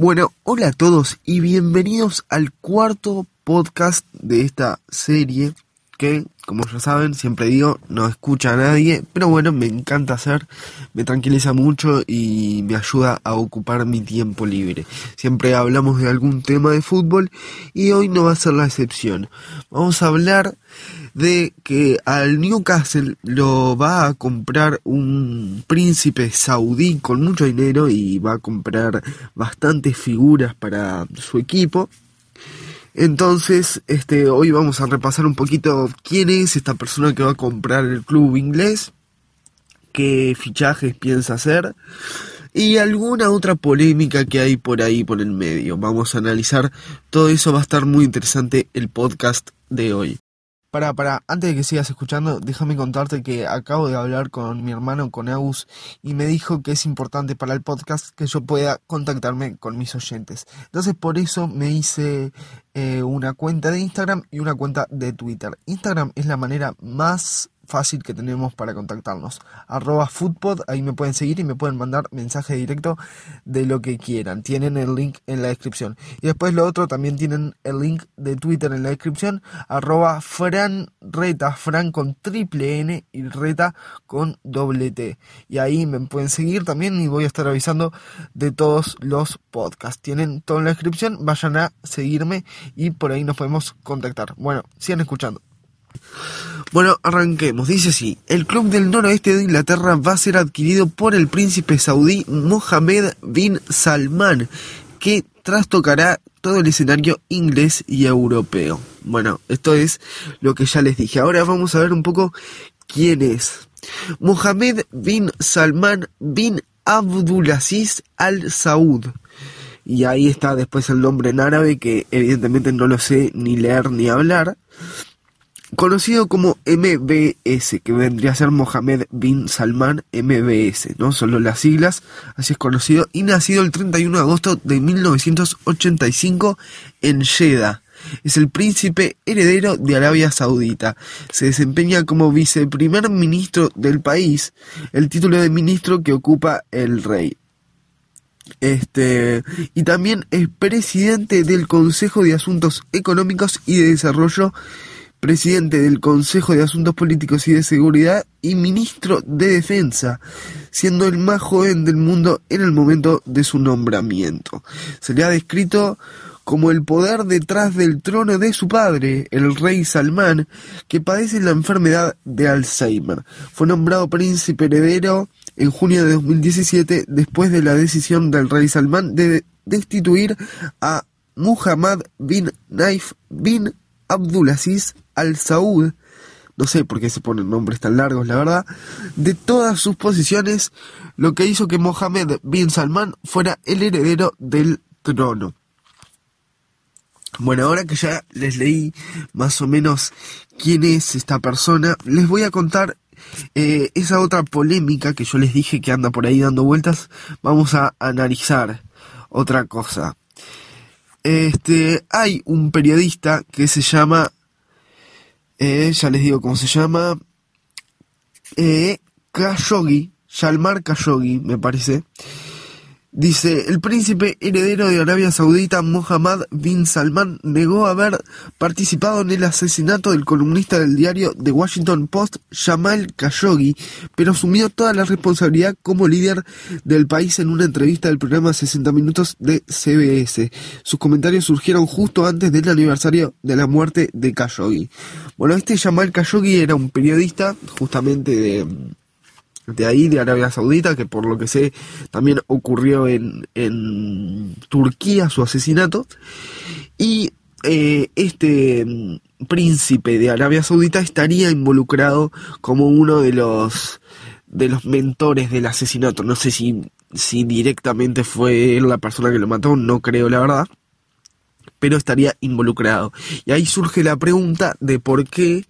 Bueno, hola a todos y bienvenidos al cuarto podcast de esta serie que, como ya saben, siempre digo, no escucha a nadie, pero bueno, me encanta hacer, me tranquiliza mucho y me ayuda a ocupar mi tiempo libre. Siempre hablamos de algún tema de fútbol y hoy no va a ser la excepción. Vamos a hablar de que al Newcastle lo va a comprar un príncipe saudí con mucho dinero y va a comprar bastantes figuras para su equipo. Entonces, este, hoy vamos a repasar un poquito quién es esta persona que va a comprar el club inglés, qué fichajes piensa hacer y alguna otra polémica que hay por ahí por el medio. Vamos a analizar todo eso, va a estar muy interesante el podcast de hoy. Para, para, antes de que sigas escuchando, déjame contarte que acabo de hablar con mi hermano, con Agus, y me dijo que es importante para el podcast que yo pueda contactarme con mis oyentes. Entonces por eso me hice eh, una cuenta de Instagram y una cuenta de Twitter. Instagram es la manera más fácil que tenemos para contactarnos. Arroba Foodpod, ahí me pueden seguir y me pueden mandar mensaje directo de lo que quieran. Tienen el link en la descripción. Y después lo otro, también tienen el link de Twitter en la descripción. Arroba Fran Reta, Fran con triple N y Reta con doble T. Y ahí me pueden seguir también y voy a estar avisando de todos los podcasts. Tienen todo en la descripción, vayan a seguirme y por ahí nos podemos contactar. Bueno, sigan escuchando. Bueno, arranquemos. Dice así, el club del noroeste de Inglaterra va a ser adquirido por el príncipe saudí Mohammed bin Salman, que trastocará todo el escenario inglés y europeo. Bueno, esto es lo que ya les dije. Ahora vamos a ver un poco quién es. Mohammed bin Salman bin Abdulaziz Al Saud. Y ahí está después el nombre en árabe que evidentemente no lo sé ni leer ni hablar conocido como MBS, que vendría a ser Mohammed bin Salman MBS, ¿no? Solo las siglas, así es conocido, y nacido el 31 de agosto de 1985 en Jeddah. Es el príncipe heredero de Arabia Saudita. Se desempeña como viceprimer ministro del país, el título de ministro que ocupa el rey. Este, y también es presidente del Consejo de Asuntos Económicos y de Desarrollo presidente del Consejo de Asuntos Políticos y de Seguridad y ministro de Defensa, siendo el más joven del mundo en el momento de su nombramiento. Se le ha descrito como el poder detrás del trono de su padre, el rey Salmán, que padece la enfermedad de Alzheimer. Fue nombrado príncipe heredero en junio de 2017 después de la decisión del rey Salmán de destituir a Muhammad bin Naif bin Abdulaziz al-Saud, no sé por qué se ponen nombres tan largos, la verdad, de todas sus posiciones, lo que hizo que Mohammed bin Salman fuera el heredero del trono. Bueno, ahora que ya les leí más o menos quién es esta persona, les voy a contar eh, esa otra polémica que yo les dije que anda por ahí dando vueltas. Vamos a analizar otra cosa. Este, hay un periodista que se llama eh, ya les digo cómo se llama, eh, Khashoggi, Shalmar Khashoggi, me parece, Dice, el príncipe heredero de Arabia Saudita Mohammed bin Salman negó haber participado en el asesinato del columnista del diario The Washington Post, Jamal Khashoggi, pero asumió toda la responsabilidad como líder del país en una entrevista del programa 60 Minutos de CBS. Sus comentarios surgieron justo antes del aniversario de la muerte de Khashoggi. Bueno, este Jamal Khashoggi era un periodista justamente de de ahí, de Arabia Saudita, que por lo que sé también ocurrió en, en Turquía su asesinato. Y eh, este mm, príncipe de Arabia Saudita estaría involucrado como uno de los de los mentores del asesinato. No sé si, si directamente fue él la persona que lo mató, no creo la verdad pero estaría involucrado. Y ahí surge la pregunta de por qué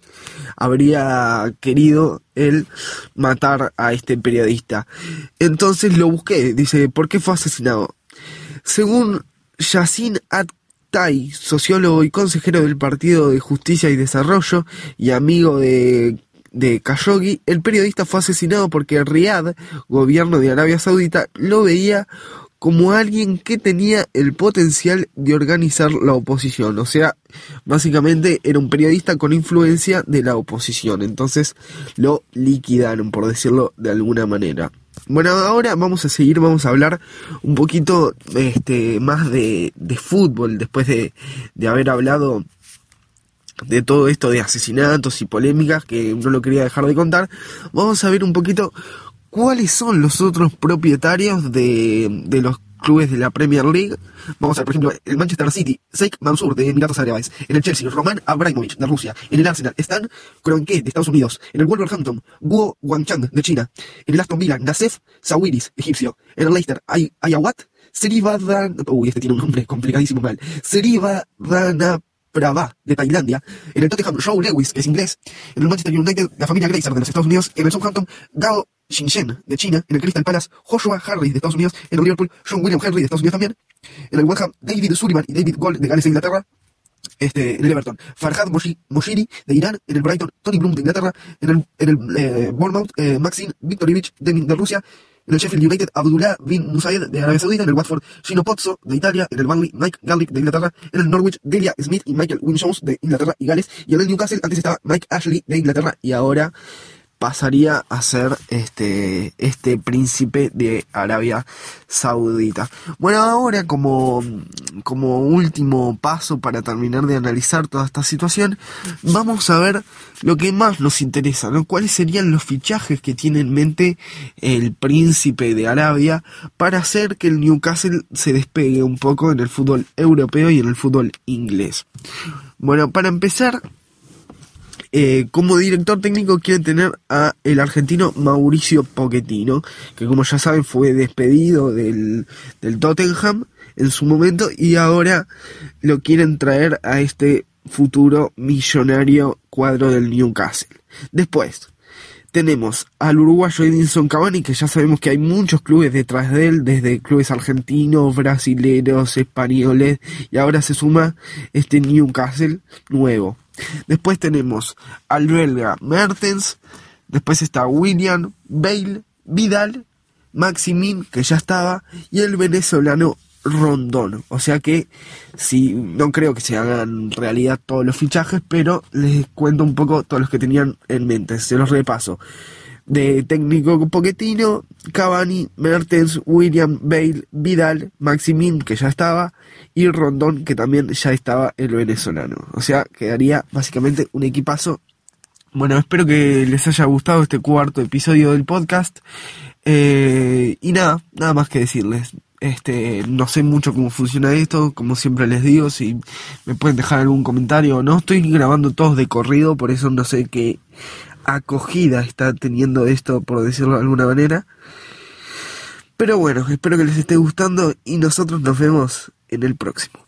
habría querido él matar a este periodista. Entonces lo busqué, dice, ¿por qué fue asesinado? Según Yassin Attay, sociólogo y consejero del Partido de Justicia y Desarrollo y amigo de de Khashoggi, el periodista fue asesinado porque Riyadh, gobierno de Arabia Saudita, lo veía como alguien que tenía el potencial de organizar la oposición. O sea, básicamente era un periodista con influencia de la oposición. Entonces lo liquidaron, por decirlo de alguna manera. Bueno, ahora vamos a seguir, vamos a hablar un poquito este, más de, de fútbol después de, de haber hablado de todo esto de asesinatos y polémicas que no lo quería dejar de contar, vamos a ver un poquito cuáles son los otros propietarios de, de los clubes de la Premier League. Vamos a ver, por ejemplo, el Manchester City, Sheikh Mansour de Emiratos Árabes, en el Chelsea, Roman Abramovich de Rusia, en el Arsenal, Stan Kroenke de Estados Unidos, en el Wolverhampton, Guo Guangchang de China, en el Aston Villa, Nassef Sawiris, egipcio, en el Leicester, Ay Ayawat, Srivadan, uy, este tiene un nombre complicadísimo mal, Prava de Tailandia, en el Tottenham Joe Lewis, que es inglés, en el Manchester United la familia Glazer de los Estados Unidos, en el Southampton Gao Xinchen de China, en el Crystal Palace Joshua Harris de Estados Unidos, en el Liverpool John William Henry de Estados Unidos también, en el West Ham David Sullivan y David Gold de Gales de Inglaterra, este, en el Everton, Farhad Moshiri de Irán, en el Brighton, Tony Bloom de Inglaterra, en el, en el eh, Bournemouth, eh, Maxim de Rusia, en el Sheffield United, Abdullah bin Musayed de Arabia Saudita, en el Watford, Gino Pozzo de Italia, en el Burnley, Mike Garlick de Inglaterra, en el Norwich, Delia Smith y Michael Winchons de Inglaterra y Gales, y en el Newcastle antes estaba Mike Ashley de Inglaterra y ahora pasaría a ser este, este príncipe de Arabia Saudita. Bueno, ahora como, como último paso para terminar de analizar toda esta situación, vamos a ver lo que más nos interesa, ¿no? ¿Cuáles serían los fichajes que tiene en mente el príncipe de Arabia para hacer que el Newcastle se despegue un poco en el fútbol europeo y en el fútbol inglés? Bueno, para empezar, eh, como director técnico quiere tener a el argentino Mauricio Pochettino, que como ya saben fue despedido del, del Tottenham en su momento y ahora lo quieren traer a este futuro millonario cuadro del Newcastle. Después, tenemos al uruguayo Edinson Cavani, que ya sabemos que hay muchos clubes detrás de él, desde clubes argentinos, brasileros, españoles, y ahora se suma este Newcastle nuevo. Después tenemos al belga Mertens, después está William, Bale, Vidal, Maximin, que ya estaba, y el venezolano Rondón. O sea que si no creo que se hagan realidad todos los fichajes, pero les cuento un poco todos los que tenían en mente. Se los repaso. De técnico Poquetino, Cavani, Mertens, William, Bale, Vidal, Maximin, que ya estaba, y Rondón, que también ya estaba el venezolano. O sea, quedaría básicamente un equipazo. Bueno, espero que les haya gustado este cuarto episodio del podcast. Eh, y nada, nada más que decirles. Este, no sé mucho cómo funciona esto, como siempre les digo, si me pueden dejar algún comentario no. Estoy grabando todos de corrido, por eso no sé qué acogida está teniendo esto, por decirlo de alguna manera. Pero bueno, espero que les esté gustando y nosotros nos vemos en el próximo.